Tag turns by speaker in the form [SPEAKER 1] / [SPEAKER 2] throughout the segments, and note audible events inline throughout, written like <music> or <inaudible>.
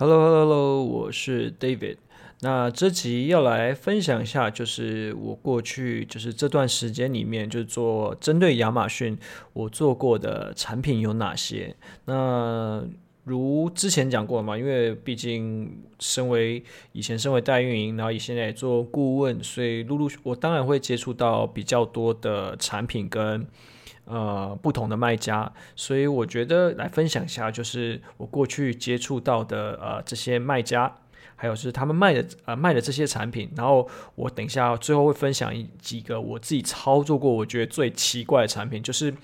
[SPEAKER 1] Hello，Hello，Hello，我是 David。那这集要来分享一下，就是我过去就是这段时间里面，就是做针对亚马逊我做过的产品有哪些。那如之前讲过嘛，因为毕竟身为以前身为代运营，然后以现在做顾问，所以陆陆续我当然会接触到比较多的产品跟。呃，不同的卖家，所以我觉得来分享一下，就是我过去接触到的呃这些卖家，还有是他们卖的呃卖的这些产品，然后我等一下最后会分享几个我自己操作过我觉得最奇怪的产品，就是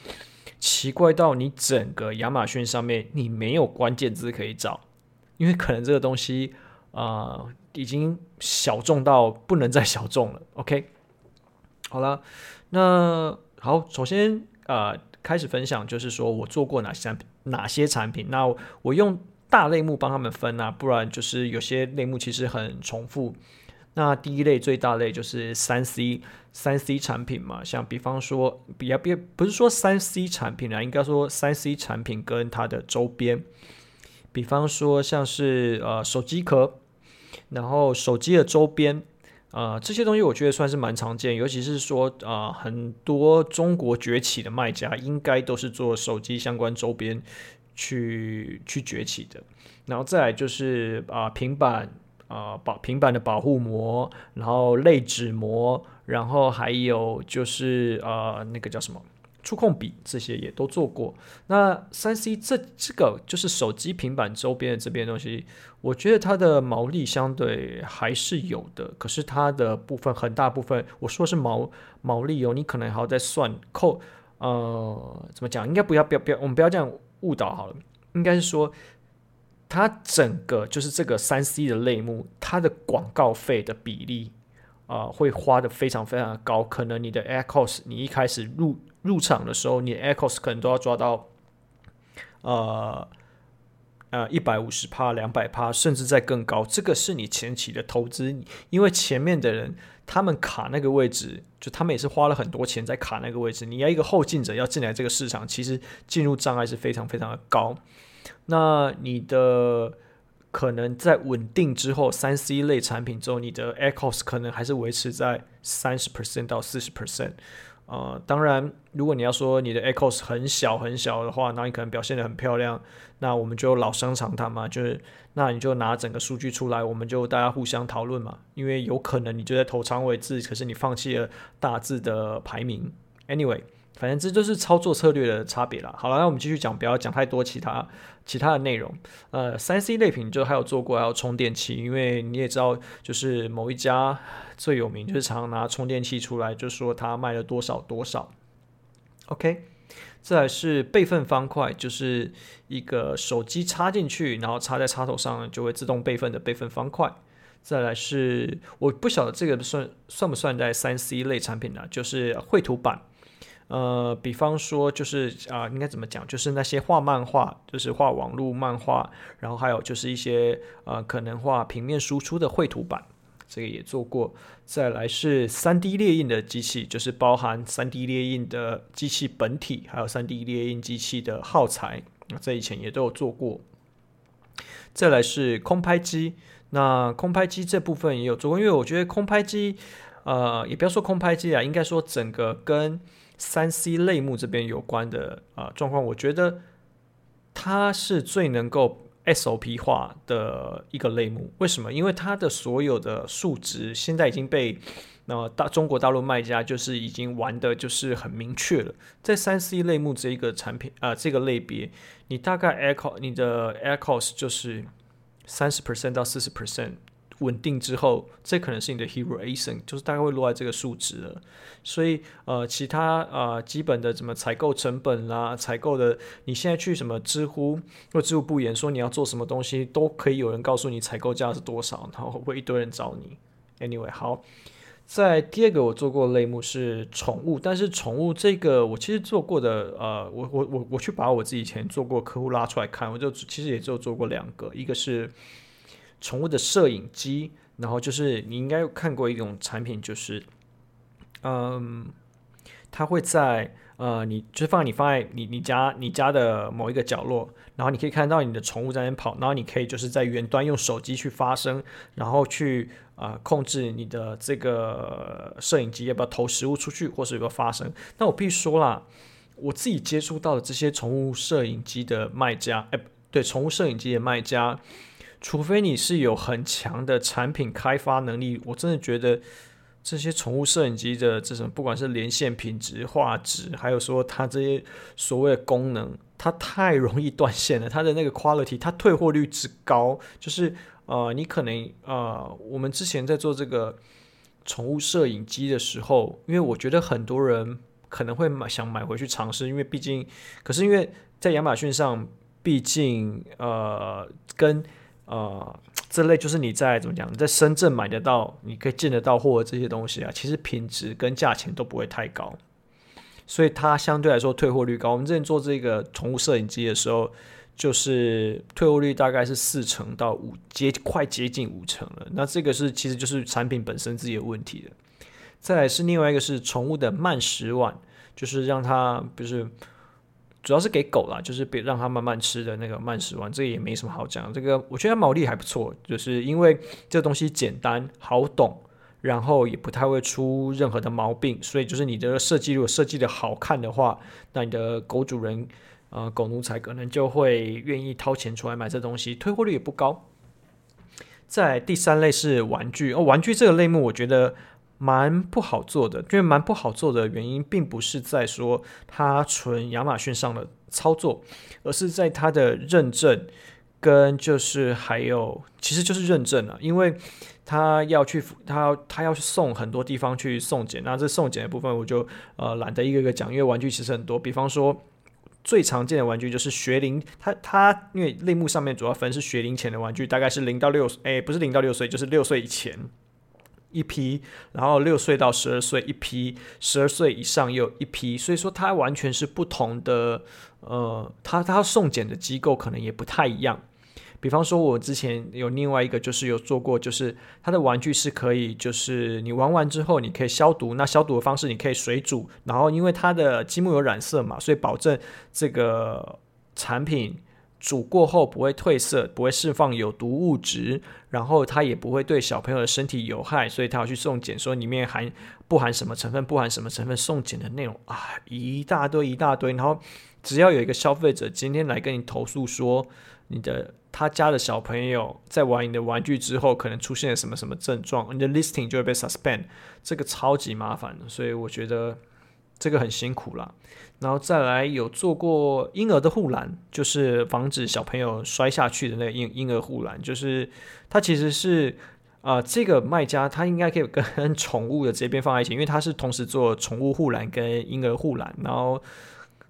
[SPEAKER 1] 奇怪到你整个亚马逊上面你没有关键字可以找，因为可能这个东西啊、已经小众到不能再小众了。OK，好了，那好，首先。呃，开始分享就是说我做过哪些产品，哪些产品。那我用大类目帮他们分啊，不然就是有些类目其实很重复。那第一类最大类就是三 C，三 C 产品嘛，像比方说，比较别不是说三 C 产品啊，应该说三 C 产品跟它的周边，比方说像是呃手机壳，然后手机的周边。呃，这些东西我觉得算是蛮常见，尤其是说，啊，很多中国崛起的卖家应该都是做手机相关周边去去崛起的。然后再来就是啊、平板啊，保、平板的保护膜，然后类纸膜，然后还有就是呃，那个叫什么？触控笔这些也都做过。那三 C 这这个就是手机、平板周边的这边东西，我觉得它的毛利相对还是有的。可是它的部分很大部分，我说是毛毛利哦，你可能还要再算扣。呃，怎么讲？应该不要不要不要，我们不要这样误导好了。应该是说，它整个就是这个三 C 的类目，它的广告费的比例啊、会花的非常非常的高。可能你的 Ad Cost，你一开始入入场的时候，你的 Ad Cost 可能都要抓到，呃呃一百五十趴、两百趴，甚至再更高。这个是你前期的投资，因为前面的人他们卡那个位置，就他们也是花了很多钱在卡那个位置。你要一个后进者要进来这个市场，其实进入障碍是非常非常的高。那你的可能在稳定之后，三 C 类产品之后，你的 Ad Cost 可能还是维持在三十 percent 到四十 percent。呃，当然，如果你要说你的 Ad Cost 很小很小的话，那你可能表现得很漂亮，那我们就老生常谈嘛，就是那你就拿整个数据出来，我们就大家互相讨论嘛，因为有可能你就在头长尾字，可是你放弃了大字的排名。Anyway。反正这就是操作策略的差别啦。好了，那我们继续讲，不要讲太多其他其他的内容。呃，三 C 类品就还有做过，还有充电器，因为你也知道，就是某一家最有名，就是常拿充电器出来，就说他卖了多少多少。OK，再来是备份方块，就是一个手机插进去，然后插在插头上就会自动备份的备份方块。再来是我不晓得这个算算不算在三 C 类产品呢？就是绘图板。呃，比方说，就是啊、应该怎么讲？就是那些画漫画，就是画网络漫画，然后还有就是一些呃，可能画平面输出的绘图板，这个也做过。再来是 3D 列印的机器，就是包含 3D 列印的机器本体，还有 3D 列印机器的耗材，这以前也都有做过。再来是空拍机，那空拍机这部分也有做过，因为我觉得空拍机，呃，也不要说空拍机啊，应该说整个跟三 C 类目这边有关的啊状况，我觉得它是最能够 SOP 化的一个类目。为什么？因为它的所有的数值现在已经被那大中国大陆卖家就是已经玩的就是很明确了。在三 C 类目这一个产品啊这个类别，你大概 aircos 你的 aircos 就是三十 percent 到四十 percent。稳定之后，这可能是你的 hero ASIN，就是大概会落在这个数值了。所以，呃，其他呃基本的什么采购成本啦，采购的，你现在去什么知乎或知乎不言说你要做什么东西，都可以有人告诉你采购价是多少，然后会一堆人找你。Anyway，好，在第二个我做过的类目是宠物，但是宠物这个我其实做过的，呃，我我我我去把我自己以前做过客户拉出来看，我就其实也就做过两个，一个是。宠物的摄影机，然后就是你应该看过一种产品，就是，嗯，它会在呃，你就放你放在你你家你家的某一个角落，然后你可以看到你的宠物在那边跑，然后你可以就是在远端用手机去发声，然后去啊、呃、控制你的这个摄影机要不要投食物出去，或是有个发声。那我必须说啦，我自己接触到的这些宠物摄影机的卖家，哎，对，宠物摄影机的卖家，除非你是有很强的产品开发能力，我真的觉得。这些宠物摄影机的这种，不管是连线品质、画质，还有说它这些所谓的功能，它太容易断线了。它的那个 quality，它退货率之高，就是呃，你可能呃，我们之前在做这个宠物摄影机的时候，因为我觉得很多人可能会买想买回去尝试，因为毕竟，可是因为在亚马逊上，毕竟呃跟呃。这类就是你在怎么讲？你在深圳买得到，你可以见得到货的这些东西啊，其实品质跟价钱都不会太高，所以它相对来说退货率高。我们之前做这个宠物摄影机的时候，就是退货率大概是四成到五，接快接近五成了。那这个是其实就是产品本身自己的问题的。再来是另外一个是宠物的慢食碗，就是让它不是。主要是给狗啦，就是别让它慢慢吃的那个慢食碗，这个也没什么好讲。这个我觉得毛利还不错，就是因为这东西简单好懂，然后也不太会出任何的毛病，所以就是你的设计如果设计的好看的话，那你的狗主人呃狗奴才可能就会愿意掏钱出来买这东西，退货率也不高。在第三类是玩具哦，玩具这个类目我觉得。蛮不好做的，因为蛮不好做的原因，并不是在说它纯亚马逊上的操作，而是在它的认证跟就是还有，其实就是认证啊，因为它要去，它它要去送很多地方去送检，那这送检的部分我就呃懒得一个一个讲，因为玩具其实很多，比方说最常见的玩具就是学龄，它它因为类目上面主要分是学龄前的玩具，大概是零到六岁，哎，不是零到六岁，就是六岁以前。一批，然后六岁到十二岁一批，十二岁以上又一批，所以说它完全是不同的。呃，它它送检的机构可能也不太一样。比方说，我之前有另外一个，就是有做过，就是它的玩具是可以，就是你玩完之后你可以消毒。那消毒的方式，你可以水煮，然后因为它的积木有染色嘛，所以保证这个产品。煮过后不会褪色，不会释放有毒物质，然后它也不会对小朋友的身体有害，所以他要去送检，说里面含不含什么成分，不含什么成分，送检的内容啊一大堆一大堆，然后只要有一个消费者今天来跟你投诉说你的他家的小朋友在玩你的玩具之后可能出现了什么什么症状，你的 listing 就会被 suspend，这个超级麻烦的，所以我觉得。这个很辛苦啦，然后再来有做过婴儿的护栏，就是防止小朋友摔下去的那个婴婴儿护栏，就是它其实是啊、呃，这个卖家他应该可以跟宠物的这边放在一起，因为他是同时做宠物护栏跟婴儿护栏，然后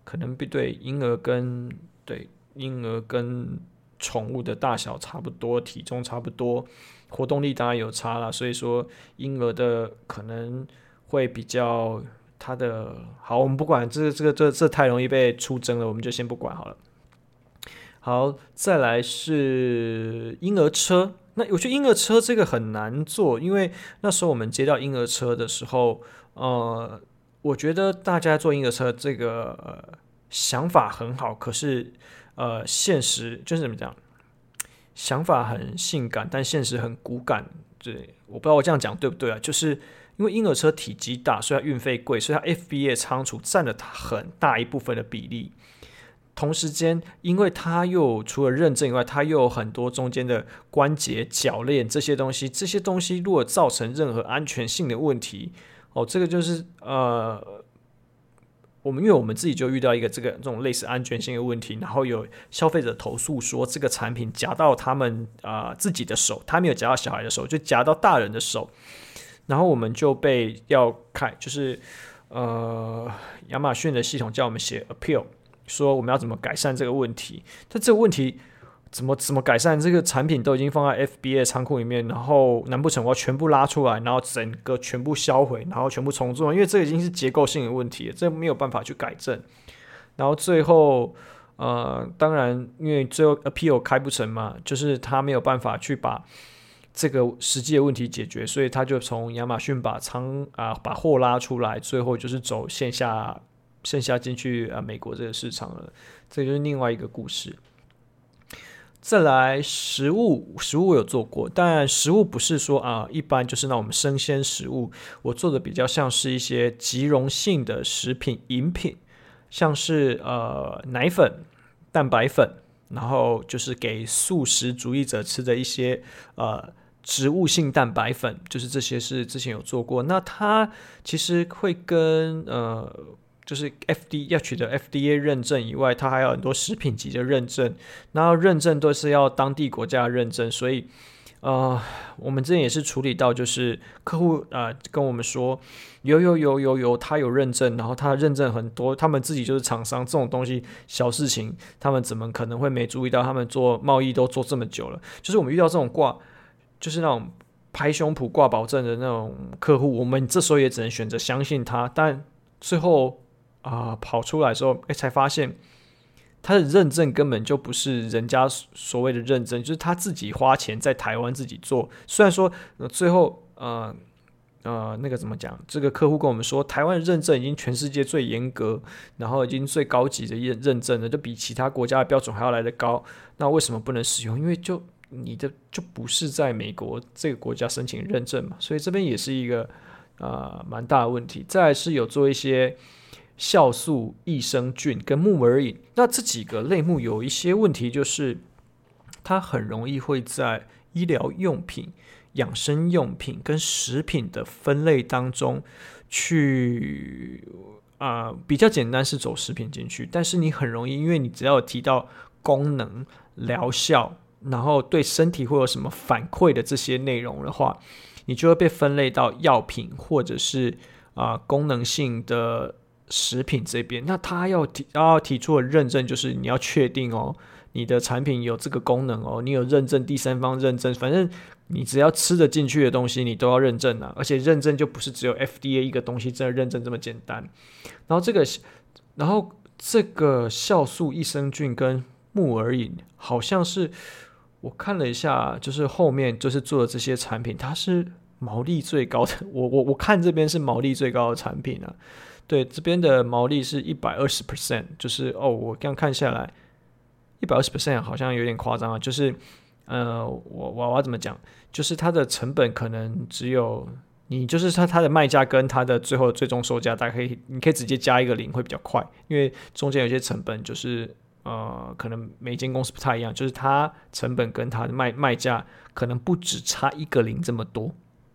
[SPEAKER 1] 可能比对婴儿跟对婴儿跟宠物的大小差不多，体重差不多，活动力当然有差啦，所以说婴儿的可能会比较。它的好，我们不管这这个这这太容易被出征了，我们就先不管好了。好，再来是婴儿车。那我觉得婴儿车这个很难做，因为那时候我们接到婴儿车的时候，呃，我觉得大家做婴儿车这个、呃、想法很好，可是呃，现实就是怎么讲？想法很性感，但现实很骨感。对，我不知道我这样讲对不对啊？就是。因为婴儿车体积大，所以它运费贵，所以它 FBA 仓储占了它很大一部分的比例。同时间，因为它又除了认证以外，它又有很多中间的关节、铰链这些东西。这些东西如果造成任何安全性的问题，哦，这个就是呃，我们因为我们自己就遇到一个这个这种类似安全性的问题，然后有消费者投诉说这个产品夹到他们啊、自己的手，他没有夹到小孩的手，就夹到大人的手。然后我们就被要开，就是呃，亚马逊的系统叫我们写 appeal，说我们要怎么改善这个问题。但这个问题怎么怎么改善？这个产品都已经放在 FBA 仓库里面，然后难不成我要全部拉出来，然后整个全部销毁，然后全部重做？因为这已经是结构性的问题，这没有办法去改正。然后最后呃，当然因为最后 appeal 开不成嘛，就是他没有办法去把。这个实际的问题解决，所以他就从亚马逊把仓啊把货拉出来，最后就是走线下线下进去啊美国这个市场了。这就是另外一个故事。再来食物，食物我有做过，但食物不是说啊，一般就是那种生鲜食物。我做的比较像是一些即溶性的食品饮品，像是呃奶粉、蛋白粉，然后就是给素食主义者吃的一些呃植物性蛋白粉，就是这些是之前有做过。那它其实会跟呃。就是 F D 要取得 F D A 认证以外，它还有很多食品级的认证，那认证都是要当地国家认证，所以呃，我们这边也是处理到，就是客户啊、跟我们说有有有有有，他有认证，然后他认证很多，他们自己就是厂商，这种东西小事情，他们怎么可能会没注意到？他们做贸易都做这么久了，就是我们遇到这种挂，就是那种拍胸脯挂保证的那种客户，我们这时候也只能选择相信他，但最后。啊、跑出来的时候，哎，才发现他的认证根本就不是人家所谓的认证，就是他自己花钱在台湾自己做。虽然说，呃、最后，呃呃，那个怎么讲？这个客户跟我们说，台湾认证已经全世界最严格，然后已经最高级的认认证了，就比其他国家的标准还要来得高。那为什么不能使用？因为就你的就不是在美国这个国家申请认证嘛，所以这边也是一个呃蛮大的问题。再是有做一些。酵素、益生菌跟木耳饮，那这几个类目有一些问题，就是它很容易会在医疗用品、养生用品跟食品的分类当中去啊、比较简单是走食品进去，但是你很容易，因为你只要提到功能、疗效，然后对身体会有什么反馈的这些内容的话，你就会被分类到药品或者是啊、功能性的。食品这边，那他要提要提出的认证，就是你要确定哦，你的产品有这个功能哦，你有认证，第三方认证，反正你只要吃得进去的东西，你都要认证啊。而且认证就不是只有 FDA 一个东西真的认证这么简单。然后这个，然后这个酵素益生菌跟木耳饮，好像是我看了一下，就是后面就是做的这些产品，它是毛利最高的。<laughs> 我我我看这边是毛利最高的产品啊。对，这边的毛利是一百二十 percent，就是哦，我刚看下来一百二十 percent 好像有点夸张啊。就是呃，我我我要怎么讲？就是它的成本可能只有你，就是它它的卖价跟它的最后最终售价，大概可以你可以直接加一个零会比较快，因为中间有些成本就是呃，可能每间公司不太一样，就是它成本跟它的卖卖价可能不止差一个零这么多，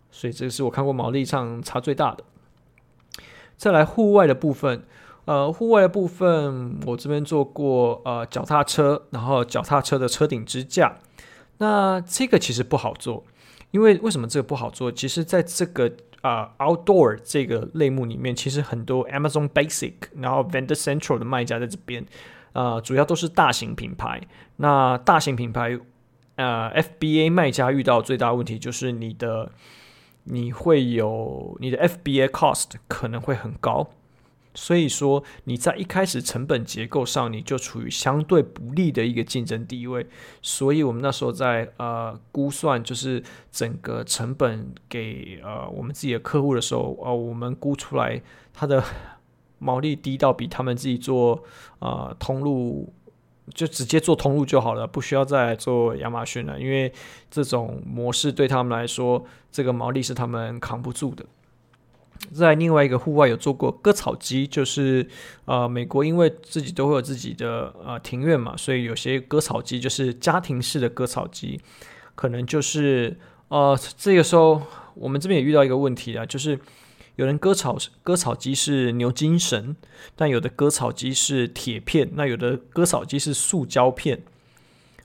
[SPEAKER 1] 所以这个是我看过毛利上差最大的。再来户外的部分，呃，户外的部分我这边做过，呃，脚踏车，然后脚踏车的车顶支架，那这个其实不好做，因为为什么这个不好做？其实在这个啊、outdoor 这个类目里面，其实很多 Amazon Basic，然后 Vendor Central 的卖家在这边，呃，主要都是大型品牌。那大型品牌，呃，FBA 卖家遇到最大问题就是你的。你会有你的 FBA cost 可能会很高，所以说你在一开始成本结构上你就处于相对不利的一个竞争地位，所以我们那时候在呃估算就是整个成本给呃我们自己的客户的时候，呃我们估出来它的毛利低到比他们自己做呃通路。就直接做通路就好了，不需要再做亚马逊了，因为这种模式对他们来说，这个毛利是他们扛不住的。在另外一个户外有做过割草机，就是呃，美国因为自己都会有自己的呃庭院嘛，所以有些割草机就是家庭式的割草机，可能就是呃这个时候我们这边也遇到一个问题啊，就是。有人割草割草机是牛精神，但有的割草机是铁片，那有的割草机是塑胶片。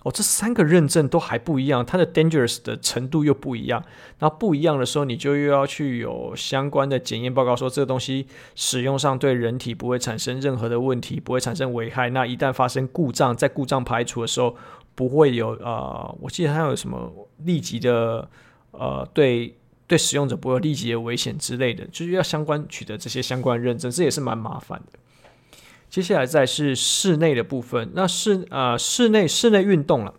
[SPEAKER 1] 哦，这三个认证都还不一样，它的 dangerous 的程度又不一样。那不一样的时候，你就又要去有相关的检验报告，说这个东西使用上对人体不会产生任何的问题，不会产生危害。那一旦发生故障，在故障排除的时候，不会有呃，我记得它有什么立即的呃对。对使用者不会有立即的危险之类的，就是要相关取得这些相关认证，这也是蛮麻烦的。接下来再是室内的部分，那室啊、呃、室内室内运动了，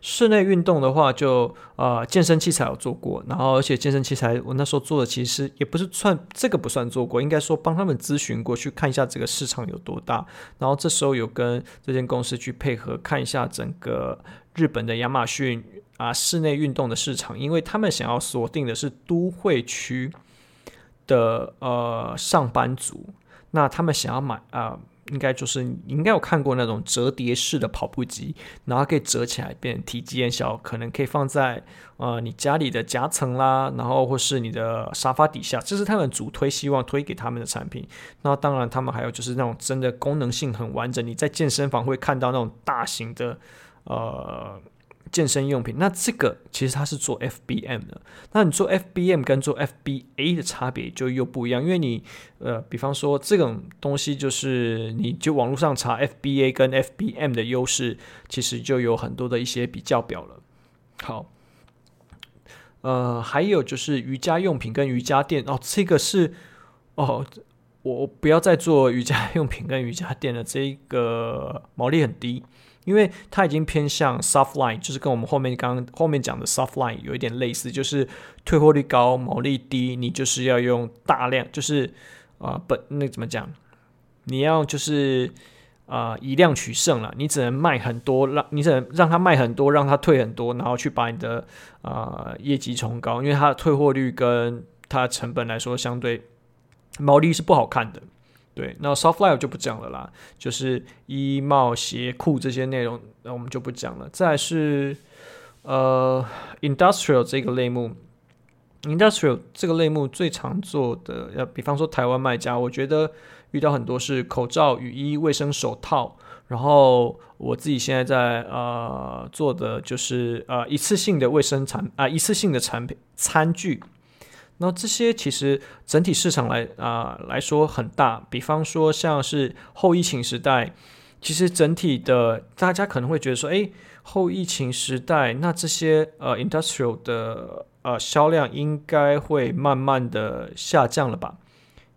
[SPEAKER 1] 室内运动的话就，就呃健身器材有做过，然后而且健身器材我那时候做的其实也不是算这个不算做过，应该说帮他们咨询过去看一下这个市场有多大，然后这时候有跟这间公司去配合看一下整个日本的亚马逊啊室内运动的市场，因为他们想要锁定的是都会区的呃上班族，那他们想要买啊。应该就是你应该有看过那种折叠式的跑步机，然后可以折起来变体积很小，可能可以放在呃你家里的夹层啦，然后或是你的沙发底下，这是他们主推希望推给他们的产品。那当然，他们还有就是那种真的功能性很完整，你在健身房会看到那种大型的呃。健身用品，那这个其实它是做 FBM 的。那你做 FBM 跟做 FBA 的差别就又不一样，因为你呃，比方说这种东西就是你就网络上查 FBA 跟 FBM 的优势，其实就有很多的一些比较表了。好，呃，还有就是瑜伽用品跟瑜伽垫哦，这个是哦，我不要再做瑜伽用品跟瑜伽垫了，这个毛利很低。因为它已经偏向 soft line，就是跟我们后面刚后面讲的 soft line 有一点类似，就是退货率高、毛利低，你就是要用大量，就是啊本、呃、那怎么讲？你要就是啊、以量取胜了，你只能卖很多，让你只能让它卖很多，让它退很多，然后去把你的啊、业绩冲高，因为它的退货率跟它成本来说，相对毛利是不好看的。对，那 soft life 就不讲了啦，就是衣帽鞋裤这些内容，那我们就不讲了。再是呃 Industrial 这个类目，Industrial 这个类目最常做的，要比方说台湾卖家，我觉得遇到很多是口罩、雨衣、卫生手套，然后我自己现在在呃做的就是呃一次性的卫生产啊、一次性的产品餐具。那这些其实整体市场来啊、来说很大，比方说像是后疫情时代，其实整体的大家可能会觉得说，诶，后疫情时代，那这些呃 industrial 的呃销量应该会慢慢的下降了吧？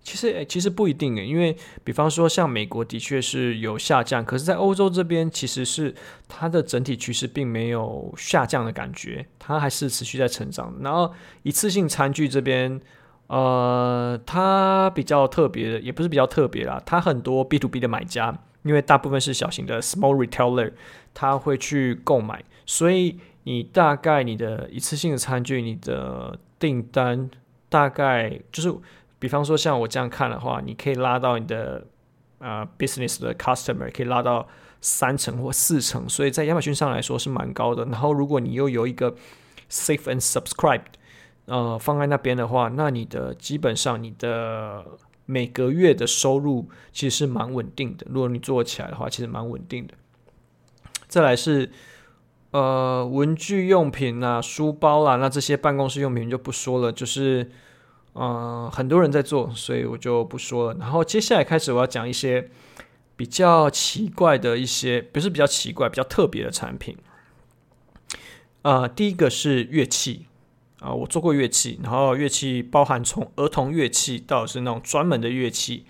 [SPEAKER 1] 其实诶，其实不一定诶，因为比方说像美国的确是有下降，可是，在欧洲这边其实是它的整体趋势并没有下降的感觉，它还是持续在成长。然后一次性餐具这边，呃，它比较特别的，也不是比较特别啦，它很多 B to B 的买家，因为大部分是小型的 small retailer，他会去购买，所以你大概你的一次性的餐具，你的订单大概就是。比方说，像我这样看的话，你可以拉到你的啊、呃、business 的 customer 可以拉到三成或四成，所以在亚马逊上来说是蛮高的。然后，如果你又有一个 safe and subscribed 呃放在那边的话，那你的基本上你的每个月的收入其实是蛮稳定的。如果你做起来的话，其实蛮稳定的。再来是呃文具用品啊、书包啦，那这些办公室用品就不说了，就是。嗯，很多人在做，所以我就不说了。然后接下来开始，我要讲一些比较奇怪的一些，不是比较奇怪，比较特别的产品。啊，第一个是乐器啊，我做过乐器，然后乐器包含从儿童乐器到是那种专门的乐器，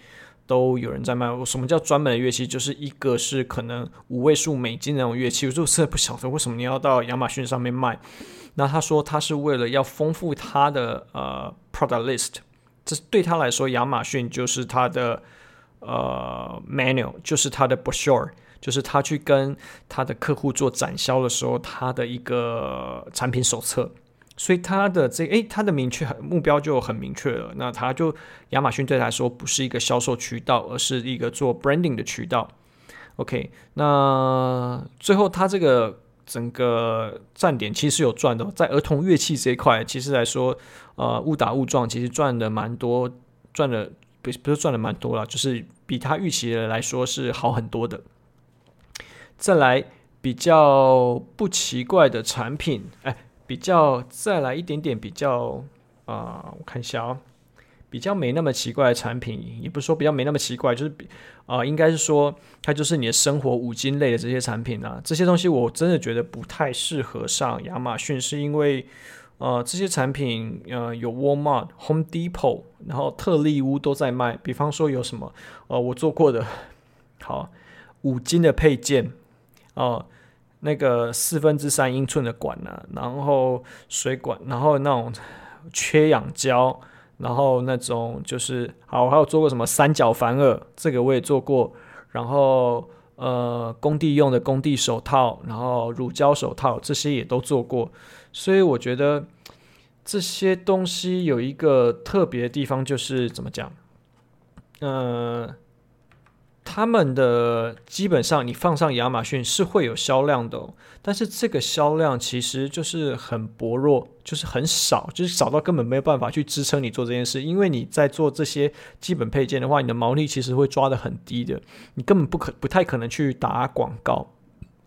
[SPEAKER 1] 都有人在卖。我什么叫专门的乐器？就是一个是可能五位数美金那种乐器，我就真的不晓得为什么你要到亚马逊上面卖。那他说他是为了要丰富他的呃 product list，这对他来说，亚马逊就是他的呃 manual，就是他的 brochure，就是他去跟他的客户做展销的时候，他的一个产品手册。所以他的这诶，他的明确目标就很明确了。那他就亚马逊对他来说不是一个销售渠道，而是一个做 branding 的渠道。OK，那最后他这个。整个站点其实有赚的，在儿童乐器这一块，其实来说，呃，误打误撞，其实赚的蛮多，赚的不不是赚的蛮多了，就是比他预期的来说是好很多的。再来比较不奇怪的产品，哎，比较再来一点点比较啊、我看一下哦。比较没那么奇怪的产品，也不是说比较没那么奇怪，就是比啊、呃，应该是说它就是你的生活五金类的这些产品啊，这些东西我真的觉得不太适合上亚马逊，是因为呃这些产品呃有 Walmart、Home Depot，然后特力屋都在卖，比方说有什么呃我做过的，好五金的配件哦、那个四分之三英寸的管啊，然后水管，然后那种缺氧胶，然后那种就是好，还有做过什么三角反耳，这个我也做过，然后呃工地用的工地手套，然后乳胶手套这些也都做过，所以我觉得这些东西有一个特别的地方，就是怎么讲，嗯。他们的基本上，你放上亚马逊是会有销量的，但是这个销量其实就是很薄弱，就是很少，就是少到根本没有办法去支撑你做这件事。因为你在做这些基本配件的话，你的毛利其实会抓得很低的，你根本不可不太可能去打广告，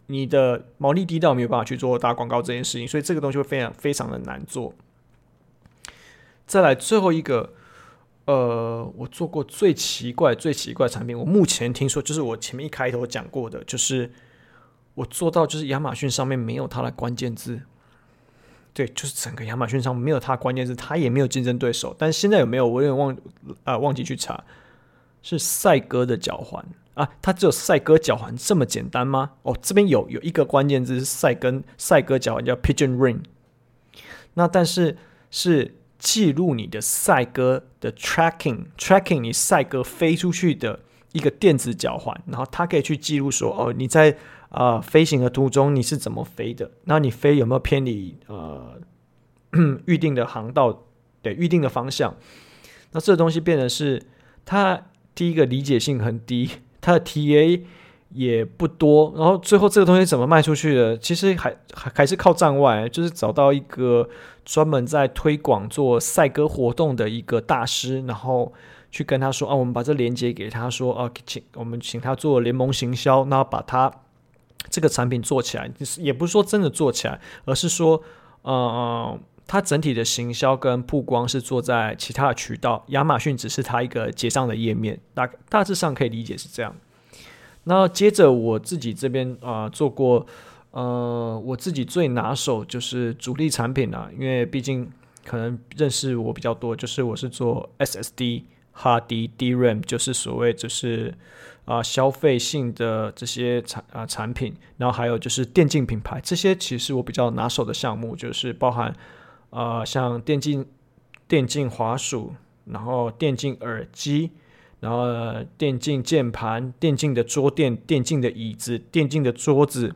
[SPEAKER 1] 你的毛利低到没有办法去做打广告这件事情，所以这个东西会非常非常的难做。再来最后一个。呃，我做过最奇怪、最奇怪的产品，我目前听说就是我前面一开头讲过的，就是我做到就是亚马逊上面没有它的关键字，对，就是整个亚马逊上没有它关键字，它也没有竞争对手。但现在有没有？我有点忘啊、忘记去查，是赛鸽的脚环啊，它只有赛鸽脚环这么简单吗？哦，这边有有一个关键字是赛跟赛鸽脚环叫 Pigeon Ring，那但是是。记录你的赛鸽的 tracking，tracking 你赛鸽飞出去的一个电子脚环，然后它可以去记录说，哦，你在啊、呃、飞行的途中你是怎么飞的？那你飞有没有偏离呃 <clears throat> 预定的航道？对，预定的方向？那这东西变得是它第一个理解性很低，它的 TA。也不多，然后最后这个东西怎么卖出去的？其实还还还是靠站外，就是找到一个专门在推广做赛鸽活动的一个大师，然后去跟他说啊，我们把这链接给他说啊，请我们请他做联盟行销，然后把他这个产品做起来，就是也不是说真的做起来，而是说，呃，他整体的行销跟曝光是做在其他的渠道，亚马逊只是他一个结账的页面，大大致上可以理解是这样。那接着我自己这边啊、做过，呃，我自己最拿手就是主力产品啊，因为毕竟可能认识我比较多，就是我是做 SSD、哈迪、DRAM，就是所谓就是啊、消费性的这些产啊、呃、产品，然后还有就是电竞品牌，这些其实我比较拿手的项目，就是包含啊、呃、像电竞电竞滑鼠，然后电竞耳机。然后电竞键盘、电竞的桌垫、电竞的椅子、电竞的桌子，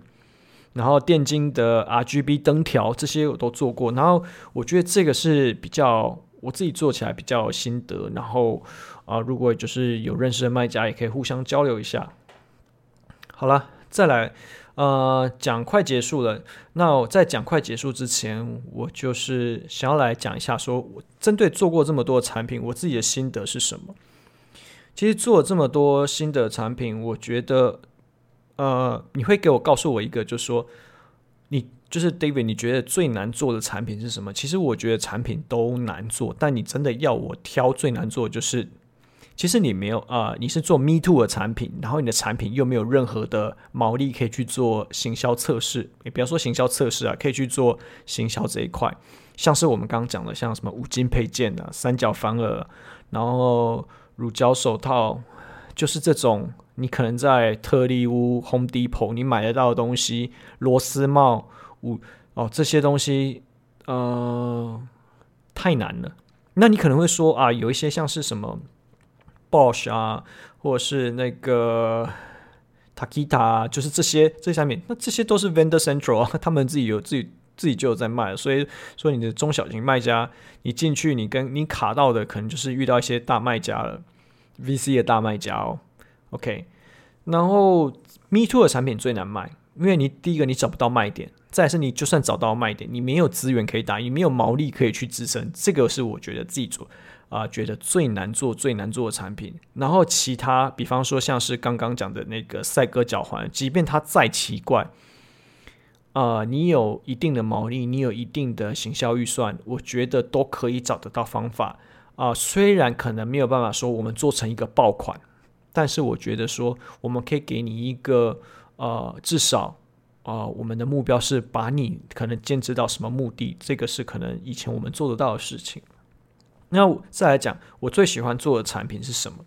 [SPEAKER 1] 然后电竞的 RGB 灯条，这些我都做过。然后我觉得这个是比较我自己做起来比较有心得。然后啊、如果就是有认识的卖家，也可以互相交流一下。好了，再来，呃，讲快结束了。那我在讲快结束之前，我就是想要来讲一下说，说我针对做过这么多的产品，我自己的心得是什么？其实做了这么多新的产品，我觉得，呃，你会给我告诉我一个，就是说，你就是 David，你觉得最难做的产品是什么？其实我觉得产品都难做，但你真的要我挑最难做，就是其实你没有啊、你是做 Me Too 的产品，然后你的产品又没有任何的毛利可以去做行销测试，也不要说行销测试啊，可以去做行销这一块，像是我们刚刚讲的，像什么五金配件啊、三角反耳，然后。乳胶手套就是这种，你可能在特力屋、Home Depot 你买得到的东西，螺丝帽、五哦这些东西，呃，太难了。那你可能会说啊，有一些像是什么 Bosch 啊，或者是那个 Takita，就是这些这些产品，那这些都是 Vendor Central 啊，他们自己有自己自己就有在卖，所以说你的中小型卖家，你进去你跟你卡到的可能就是遇到一些大卖家了。VC 的大卖家哦，OK，然后 Me Too 的产品最难卖，因为你第一个你找不到卖点，再是你就算找到卖点，你没有资源可以打，你没有毛利可以去支撑，这个是我觉得自己做啊、觉得最难做、最难做的产品。然后其他，比方说像是刚刚讲的那个赛鸽脚环，即便它再奇怪，呃，你有一定的毛利，你有一定的行销预算，我觉得都可以找得到方法。啊、虽然可能没有办法说我们做成一个爆款，但是我觉得说我们可以给你一个呃，至少啊、我们的目标是把你可能坚持到什么目的，这个是可能以前我们做得到的事情。那再来讲，我最喜欢做的产品是什么？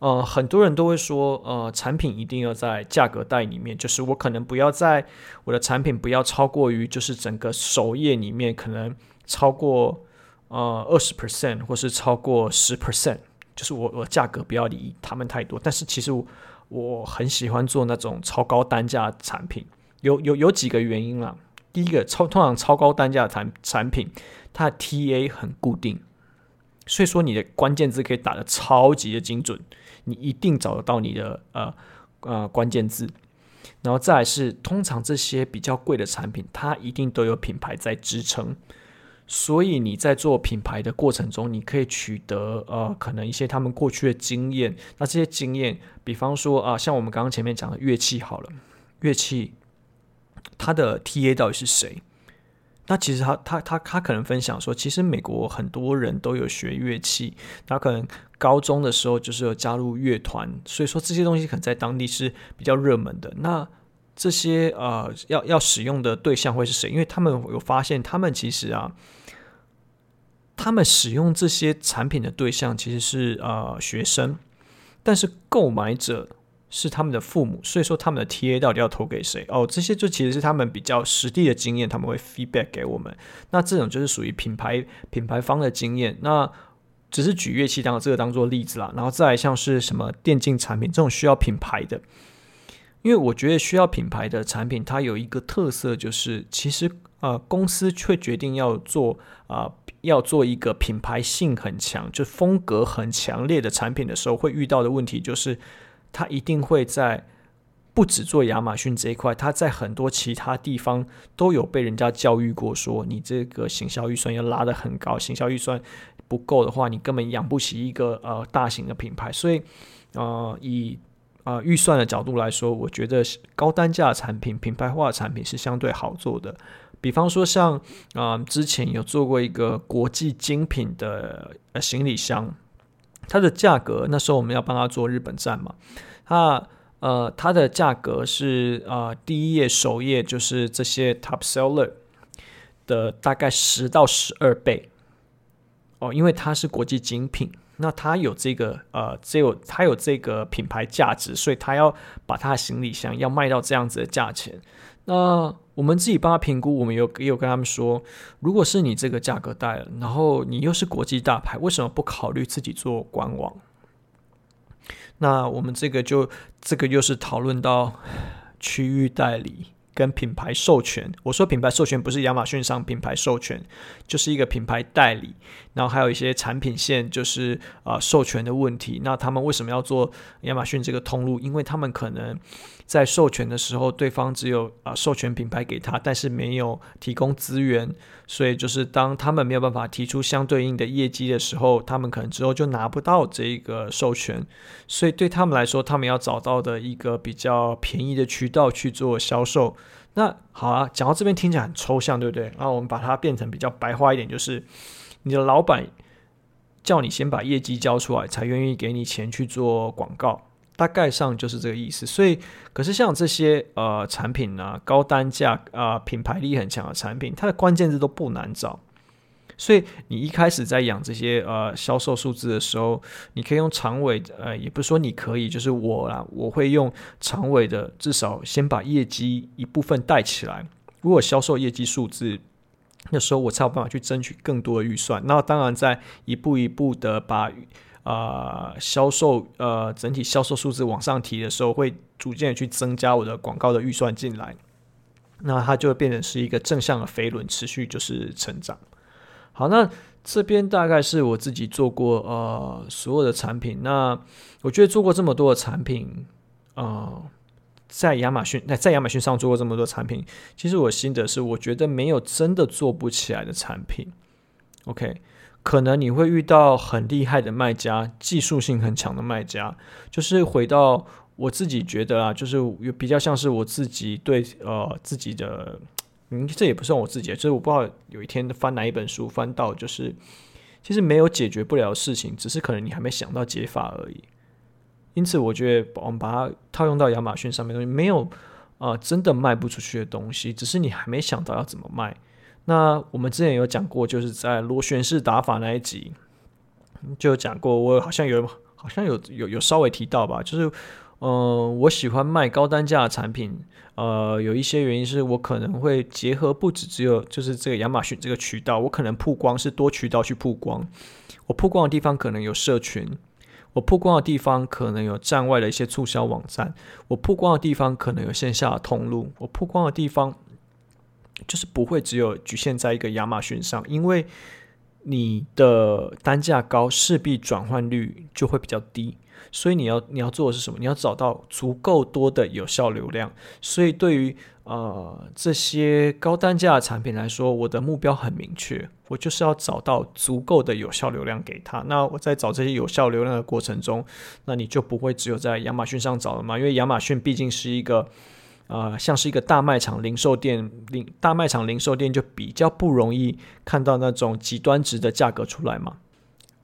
[SPEAKER 1] 呃，很多人都会说，呃，产品一定要在价格带里面，就是我可能不要在我的产品不要超过于，就是整个首页里面可能超过呃二十 percent 或是超过十 percent，就是我我价格不要离他们太多。但是其实我很喜欢做那种超高单价产品，有有有几个原因啦。第一个，超通常超高单价产产品，它的 TA 很固定，所以说你的关键字可以打得超级的精准。你一定找得到你的呃呃关键字，然后再来是，通常这些比较贵的产品，它一定都有品牌在支撑，所以你在做品牌的过程中，你可以取得呃可能一些他们过去的经验。那这些经验，比方说啊、像我们刚刚前面讲的乐器好了，乐器它的 TA 到底是谁？那其实他他他他可能分享说，其实美国很多人都有学乐器，他可能高中的时候就是有加入乐团，所以说这些东西可能在当地是比较热门的。那这些呃要要使用的对象会是谁？因为他们有发现，他们其实啊，他们使用这些产品的对象其实是呃学生，但是购买者。是他们的父母，所以说他们的 TA 到底要投给谁？哦，这些就其实是他们比较实地的经验，他们会 feedback 给我们。那这种就是属于品牌品牌方的经验。那只是举乐器当这个当做例子啦。然后再来像是什么电竞产品这种需要品牌的，因为我觉得需要品牌的产品，它有一个特色就是，其实呃公司却决定要做啊、要做一个品牌性很强，就风格很强烈的产品的时候，会遇到的问题就是。他一定会在不只做亚马逊这一块，他在很多其他地方都有被人家教育过，说你这个行销预算要拉得很高，行销预算不够的话，你根本养不起一个呃大型的品牌。所以，呃，以呃预算的角度来说，我觉得高单价的产品、品牌化的产品是相对好做的。比方说像，像呃之前有做过一个国际精品的呃行李箱。它的价格，那时候我们要帮他做日本站嘛，它呃它的价格是呃第一页首页就是这些 top seller 的大概十到十二倍哦，因为它是国际精品，那它有这个呃只有它有这个品牌价值，所以它要把它的行李箱要卖到这样子的价钱，那。我们自己帮他评估，我们有也有跟他们说，如果是你这个价格带了，然后你又是国际大牌，为什么不考虑自己做官网？那我们这个就这个又是讨论到区域代理。跟品牌授权，我说品牌授权不是亚马逊上品牌授权，就是一个品牌代理，然后还有一些产品线，就是啊、授权的问题。那他们为什么要做亚马逊这个通路？因为他们可能在授权的时候，对方只有啊、授权品牌给他，但是没有提供资源，所以就是当他们没有办法提出相对应的业绩的时候，他们可能之后就拿不到这个授权。所以对他们来说，他们要找到的一个比较便宜的渠道去做销售。那好啊，讲到这边听起来很抽象，对不对？那我们把它变成比较白话一点，就是你的老板叫你先把业绩交出来，才愿意给你钱去做广告，大概上就是这个意思。所以，可是像这些呃产品呢、高单价啊、品牌力很强的产品，它的关键字都不难找。所以你一开始在养这些呃销售数字的时候，你可以用长尾，呃，也不是说你可以，就是我啦，我会用长尾的，至少先把业绩一部分带起来。如果销售业绩数字，那时候我才有办法去争取更多的预算。那当然，在一步一步的把呃、销售呃整体销售数字往上提的时候，会逐渐的去增加我的广告的预算进来。那它就变成是一个正向的飞轮，持续就是成长。好，那这边大概是我自己做过呃所有的产品。那我觉得做过这么多的产品，呃，在亚马逊，在亚马逊上做过这么多产品，其实我心得是，我觉得没有真的做不起来的产品。OK，可能你会遇到很厉害的卖家，技术性很强的卖家，就是回到我自己觉得啊，就是有比较像是我自己对呃自己的。嗯，这也不算我自己，就是我不知道有一天翻哪一本书翻到，就是其实没有解决不了的事情，只是可能你还没想到解法而已。因此，我觉得我们把它套用到亚马逊上面的东西，没有啊、呃，真的卖不出去的东西，只是你还没想到要怎么卖。那我们之前有讲过，就是在螺旋式打法那一集就讲过，我好像有好像有有有稍微提到吧，就是。嗯、我喜欢卖高单价的产品。呃，有一些原因是我可能会结合不止只有就是这个亚马逊这个渠道，我可能曝光是多渠道去曝光。我曝光的地方可能有社群，我曝光的地方可能有站外的一些促销网站，我曝光的地方可能有线下的通路，我曝光的地方就是不会只有局限在一个亚马逊上，因为你的单价高，势必转换率就会比较低。所以你要你要做的是什么？你要找到足够多的有效流量。所以对于呃这些高单价的产品来说，我的目标很明确，我就是要找到足够的有效流量给他。那我在找这些有效流量的过程中，那你就不会只有在亚马逊上找了嘛？因为亚马逊毕竟是一个呃像是一个大卖场零售店，零大卖场零售店就比较不容易看到那种极端值的价格出来嘛。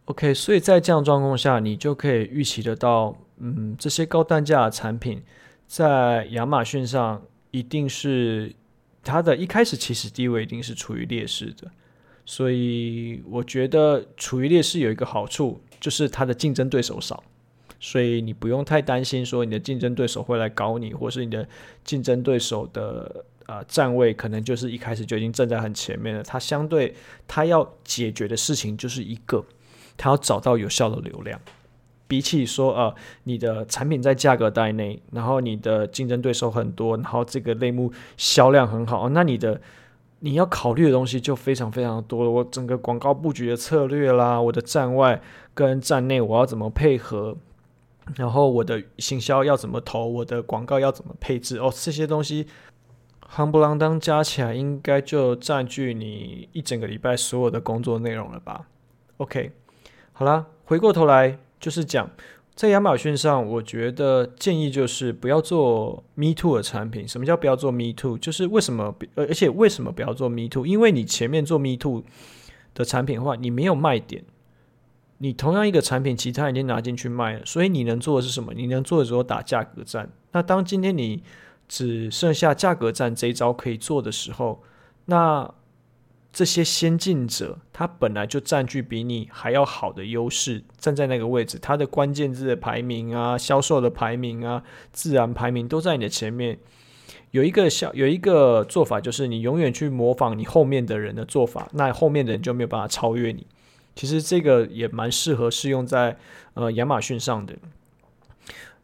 [SPEAKER 1] OK，所以在这样状况下，你就可以预期得到，嗯，这些高单价的产品在亚马逊上一定是它的一开始起始地位一定是处于劣势的。所以我觉得处于劣势有一个好处，就是它的竞争对手少，所以你不用太担心说你的竞争对手会来搞你，或是你的竞争对手的、呃、站位可能就是一开始就已经站在很前面了。它相对它要解决的事情就是一个。他要找到有效的流量，比起说呃，你的产品在价格带内，然后你的竞争对手很多，然后这个类目销量很好，那你的你要考虑的东西就非常非常多了。我整个广告布局的策略啦，我的站外跟站内我要怎么配合，然后我的行销要怎么投，我的广告要怎么配置哦，这些东西夯不啷当加起来，应该就占据你一整个礼拜所有的工作内容了吧？OK。好啦，回过头来就是讲，在亚马逊上，我觉得建议就是不要做 Me Too 的产品。什么叫不要做 Me Too？就是为什么？而而且为什么不要做 Me Too？因为你前面做 Me Too 的产品的话，你没有卖点。你同样一个产品，其他已经拿进去卖了，所以你能做的是什么？你能做的只有打价格战。那当今天你只剩下价格战这一招可以做的时候，那这些先进者，他本来就占据比你还要好的优势，站在那个位置，他的关键字的排名啊、销售的排名啊、自然排名都在你的前面。有一个小有一个做法，就是你永远去模仿你后面的人的做法，那后面的人就没有办法超越你。其实这个也蛮适合适用在呃亚马逊上的。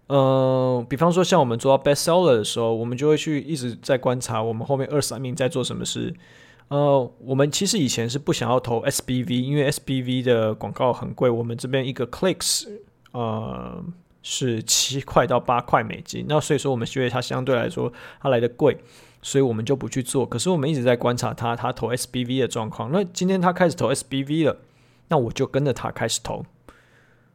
[SPEAKER 1] 呃，比方说像我们做到 best seller 的时候，我们就会去一直在观察我们后面二三名在做什么事。呃，我们其实以前是不想要投 SBV，因为 SBV 的广告很贵。我们这边一个 clicks，呃，是七块到八块美金。那所以说，我们觉得它相对来说它来的贵，所以我们就不去做。可是我们一直在观察它，它投 SBV 的状况。那今天它开始投 SBV 了，那我就跟着他开始投。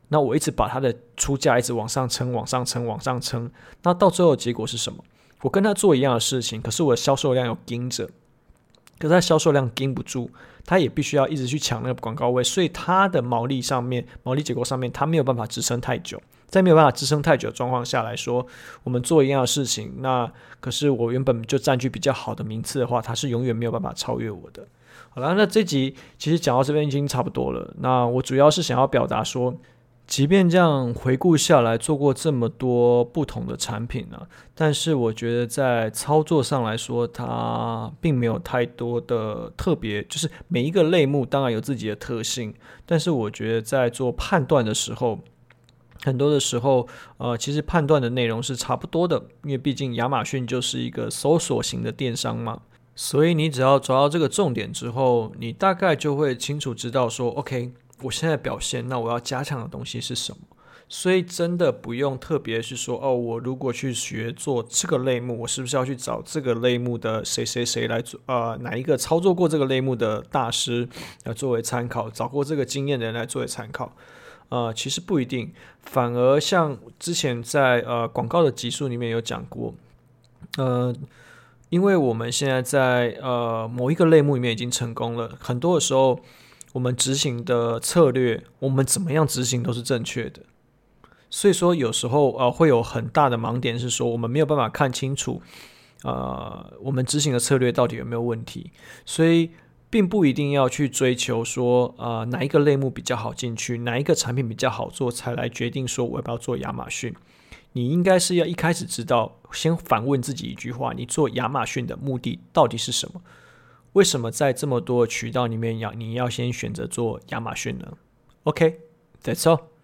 [SPEAKER 1] 那我一直把他的出价一直往上撑，往上撑，往上撑。那到最后结果是什么？我跟他做一样的事情，可是我的销售量有盯着。可是他销售量盯不住，他也必须要一直去抢那个广告位，所以他的毛利上面、毛利结构上面，他没有办法支撑太久。在没有办法支撑太久的状况下来说，我们做一样的事情，那可是我原本就占据比较好的名次的话，他是永远没有办法超越我的。好了，那这集其实讲到这边已经差不多了。那我主要是想要表达说。即便这样回顾下来，做过这么多不同的产品呢、但是我觉得在操作上来说，它并没有太多的特别。就是每一个类目当然有自己的特性，但是我觉得在做判断的时候，很多的时候，呃，其实判断的内容是差不多的，因为毕竟亚马逊就是一个搜索型的电商嘛，所以你只要抓到这个重点之后，你大概就会清楚知道说，OK。我现在表现，那我要加强的东西是什么？所以真的不用特别是说哦，我如果去学做这个类目，我是不是要去找这个类目的谁谁谁来做？呃，哪一个操作过这个类目的大师来作为参考？找过这个经验的人来作为参考？呃，其实不一定，反而像之前在呃广告的集数里面有讲过，呃，因为我们现在在呃某一个类目里面已经成功了，很多的时候。我们执行的策略，我们怎么样执行都是正确的。所以说，有时候呃会有很大的盲点，是说我们没有办法看清楚，呃，我们执行的策略到底有没有问题。所以并不一定要去追求说，呃，哪一个类目比较好进去，哪一个产品比较好做，才来决定说我要不要做亚马逊。你应该是要一开始知道，先反问自己一句话：你做亚马逊的目的到底是什么？为什么在这么多渠道里面要你要先选择做亚马逊呢？OK，That's all。